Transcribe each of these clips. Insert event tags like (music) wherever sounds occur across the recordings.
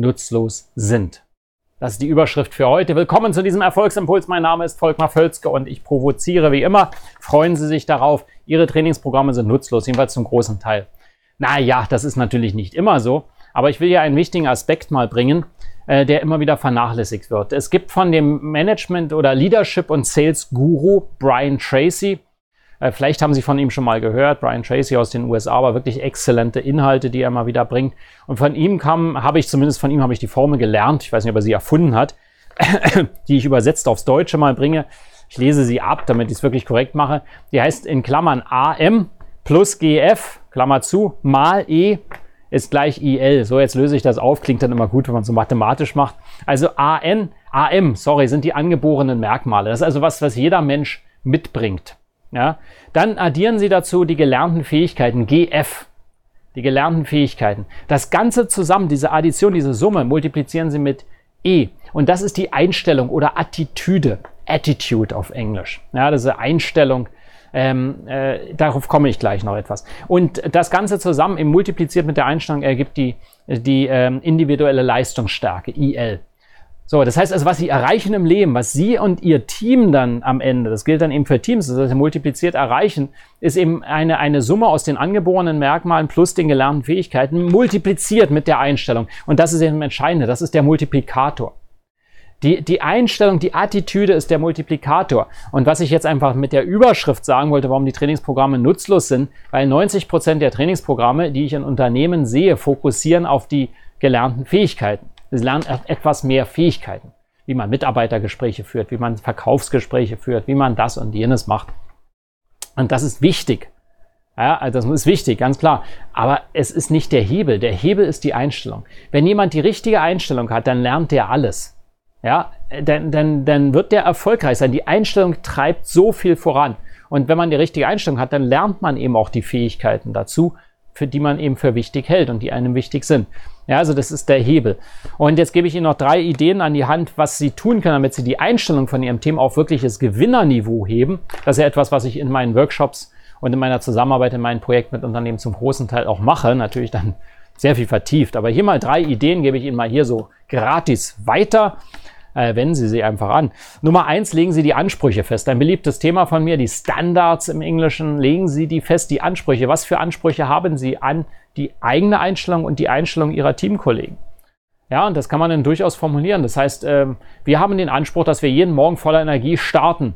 nutzlos sind. Das ist die Überschrift für heute. Willkommen zu diesem Erfolgsimpuls. Mein Name ist Volkmar Völzke und ich provoziere wie immer. Freuen Sie sich darauf. Ihre Trainingsprogramme sind nutzlos, jedenfalls zum großen Teil. Naja, das ist natürlich nicht immer so, aber ich will hier einen wichtigen Aspekt mal bringen, äh, der immer wieder vernachlässigt wird. Es gibt von dem Management- oder Leadership- und Sales-Guru Brian Tracy äh, vielleicht haben Sie von ihm schon mal gehört. Brian Tracy aus den USA, aber wirklich exzellente Inhalte, die er mal wieder bringt. Und von ihm kam, habe ich zumindest von ihm habe ich die Formel gelernt. Ich weiß nicht, ob er sie erfunden hat, (coughs) die ich übersetzt aufs Deutsche mal bringe. Ich lese sie ab, damit ich es wirklich korrekt mache. Die heißt in Klammern AM plus GF, Klammer zu, mal E ist gleich IL. So, jetzt löse ich das auf. Klingt dann immer gut, wenn man so mathematisch macht. Also AN, AM, sorry, sind die angeborenen Merkmale. Das ist also was, was jeder Mensch mitbringt. Ja? Dann addieren Sie dazu die gelernten Fähigkeiten, GF, die gelernten Fähigkeiten. Das Ganze zusammen, diese Addition, diese Summe, multiplizieren Sie mit E. Und das ist die Einstellung oder Attitüde, Attitude auf Englisch. Ja, diese Einstellung, ähm, äh, darauf komme ich gleich noch etwas. Und das Ganze zusammen, im multipliziert mit der Einstellung, ergibt die, die ähm, individuelle Leistungsstärke, IL. So, das heißt also, was Sie erreichen im Leben, was Sie und Ihr Team dann am Ende, das gilt dann eben für Teams, das heißt multipliziert erreichen, ist eben eine, eine Summe aus den angeborenen Merkmalen plus den gelernten Fähigkeiten multipliziert mit der Einstellung. Und das ist eben entscheidend, das ist der Multiplikator. Die, die Einstellung, die Attitüde ist der Multiplikator. Und was ich jetzt einfach mit der Überschrift sagen wollte, warum die Trainingsprogramme nutzlos sind, weil 90 Prozent der Trainingsprogramme, die ich in Unternehmen sehe, fokussieren auf die gelernten Fähigkeiten. Sie lernen etwas mehr Fähigkeiten, wie man Mitarbeitergespräche führt, wie man Verkaufsgespräche führt, wie man das und jenes macht. Und das ist wichtig. Ja, also das ist wichtig, ganz klar. Aber es ist nicht der Hebel. Der Hebel ist die Einstellung. Wenn jemand die richtige Einstellung hat, dann lernt der alles. Ja, dann, dann, dann wird der erfolgreich sein. Die Einstellung treibt so viel voran. Und wenn man die richtige Einstellung hat, dann lernt man eben auch die Fähigkeiten dazu, für die man eben für wichtig hält und die einem wichtig sind. Ja, also das ist der Hebel. Und jetzt gebe ich Ihnen noch drei Ideen an die Hand, was Sie tun können, damit Sie die Einstellung von Ihrem Team auf wirkliches Gewinnerniveau heben. Das ist ja etwas, was ich in meinen Workshops und in meiner Zusammenarbeit in meinem Projekt mit Unternehmen zum großen Teil auch mache. Natürlich dann sehr viel vertieft. Aber hier mal drei Ideen gebe ich Ihnen mal hier so gratis weiter äh, wenden Sie sie einfach an. Nummer eins, legen Sie die Ansprüche fest. Ein beliebtes Thema von mir, die Standards im Englischen. Legen Sie die fest, die Ansprüche. Was für Ansprüche haben Sie an die eigene Einstellung und die Einstellung Ihrer Teamkollegen? Ja, und das kann man dann durchaus formulieren. Das heißt, äh, wir haben den Anspruch, dass wir jeden Morgen voller Energie starten.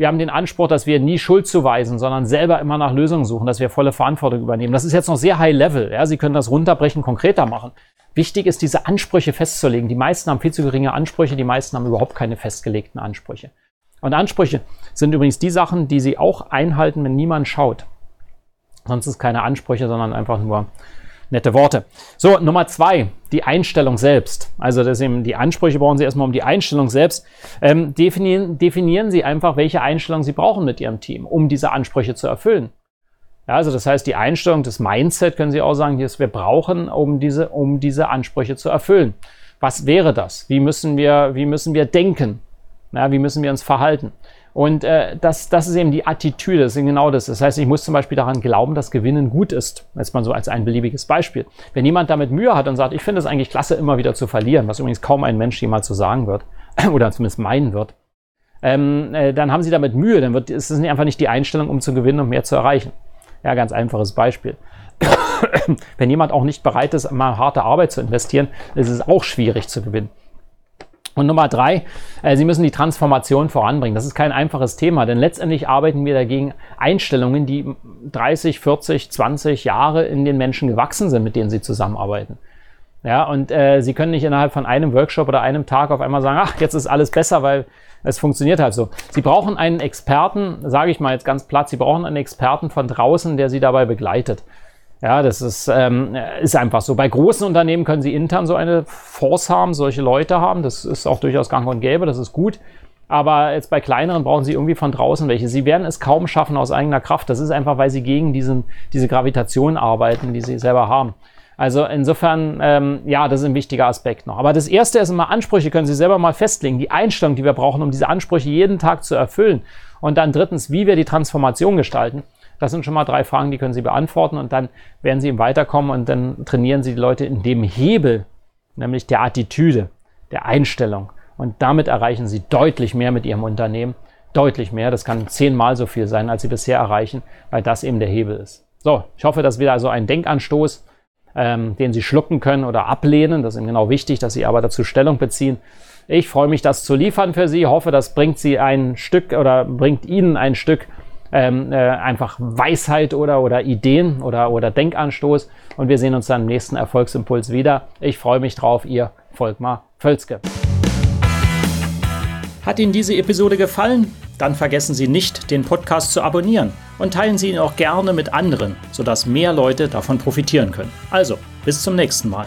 Wir haben den Anspruch, dass wir nie Schuld zuweisen, sondern selber immer nach Lösungen suchen, dass wir volle Verantwortung übernehmen. Das ist jetzt noch sehr high level. Ja, Sie können das runterbrechen, konkreter machen. Wichtig ist, diese Ansprüche festzulegen. Die meisten haben viel zu geringe Ansprüche, die meisten haben überhaupt keine festgelegten Ansprüche. Und Ansprüche sind übrigens die Sachen, die sie auch einhalten, wenn niemand schaut. Sonst ist keine Ansprüche, sondern einfach nur nette Worte. So, Nummer zwei, die Einstellung selbst. Also das eben, die Ansprüche brauchen Sie erstmal um die Einstellung selbst. Ähm, definieren, definieren Sie einfach, welche Einstellung Sie brauchen mit Ihrem Team, um diese Ansprüche zu erfüllen. Ja, also das heißt, die Einstellung, das Mindset, können Sie auch sagen, das wir brauchen, um diese, um diese Ansprüche zu erfüllen. Was wäre das? Wie müssen wir, wie müssen wir denken? Ja, wie müssen wir uns verhalten? Und äh, das, das ist eben die Attitüde, das ist genau das. Das heißt, ich muss zum Beispiel daran glauben, dass Gewinnen gut ist. Jetzt mal so als ein beliebiges Beispiel. Wenn jemand damit Mühe hat und sagt, ich finde es eigentlich klasse, immer wieder zu verlieren, was übrigens kaum ein Mensch jemals so sagen wird, (clears throat) oder zumindest meinen wird, ähm, äh, dann haben sie damit Mühe, dann wird, ist es einfach nicht die Einstellung, um zu gewinnen und mehr zu erreichen. Ja, ganz einfaches Beispiel. (clears throat) Wenn jemand auch nicht bereit ist, mal harte Arbeit zu investieren, ist es auch schwierig zu gewinnen. Und Nummer drei, äh, Sie müssen die Transformation voranbringen. Das ist kein einfaches Thema, denn letztendlich arbeiten wir dagegen Einstellungen, die 30, 40, 20 Jahre in den Menschen gewachsen sind, mit denen Sie zusammenarbeiten. Ja, und äh, Sie können nicht innerhalb von einem Workshop oder einem Tag auf einmal sagen, ach, jetzt ist alles besser, weil es funktioniert halt so. Sie brauchen einen Experten, sage ich mal jetzt ganz platt, Sie brauchen einen Experten von draußen, der Sie dabei begleitet. Ja, das ist, ähm, ist einfach so. Bei großen Unternehmen können sie intern so eine Force haben, solche Leute haben. Das ist auch durchaus gang und gäbe, das ist gut. Aber jetzt bei kleineren brauchen sie irgendwie von draußen welche. Sie werden es kaum schaffen aus eigener Kraft. Das ist einfach, weil sie gegen diesen, diese Gravitation arbeiten, die sie selber haben. Also insofern, ähm, ja, das ist ein wichtiger Aspekt noch. Aber das erste ist immer Ansprüche, können Sie selber mal festlegen. Die Einstellung, die wir brauchen, um diese Ansprüche jeden Tag zu erfüllen. Und dann drittens, wie wir die Transformation gestalten. Das sind schon mal drei Fragen, die können Sie beantworten und dann werden Sie im Weiterkommen und dann trainieren Sie die Leute in dem Hebel, nämlich der Attitüde, der Einstellung. Und damit erreichen Sie deutlich mehr mit Ihrem Unternehmen. Deutlich mehr. Das kann zehnmal so viel sein, als Sie bisher erreichen, weil das eben der Hebel ist. So, ich hoffe, das wieder so ein Denkanstoß, ähm, den Sie schlucken können oder ablehnen. Das ist eben genau wichtig, dass Sie aber dazu Stellung beziehen. Ich freue mich, das zu liefern für Sie. Hoffe, das bringt Sie ein Stück oder bringt Ihnen ein Stück ähm, äh, einfach Weisheit oder, oder Ideen oder, oder Denkanstoß. Und wir sehen uns dann im nächsten Erfolgsimpuls wieder. Ich freue mich drauf, Ihr Volkmar Völzke. Hat Ihnen diese Episode gefallen? Dann vergessen Sie nicht, den Podcast zu abonnieren und teilen Sie ihn auch gerne mit anderen, sodass mehr Leute davon profitieren können. Also, bis zum nächsten Mal.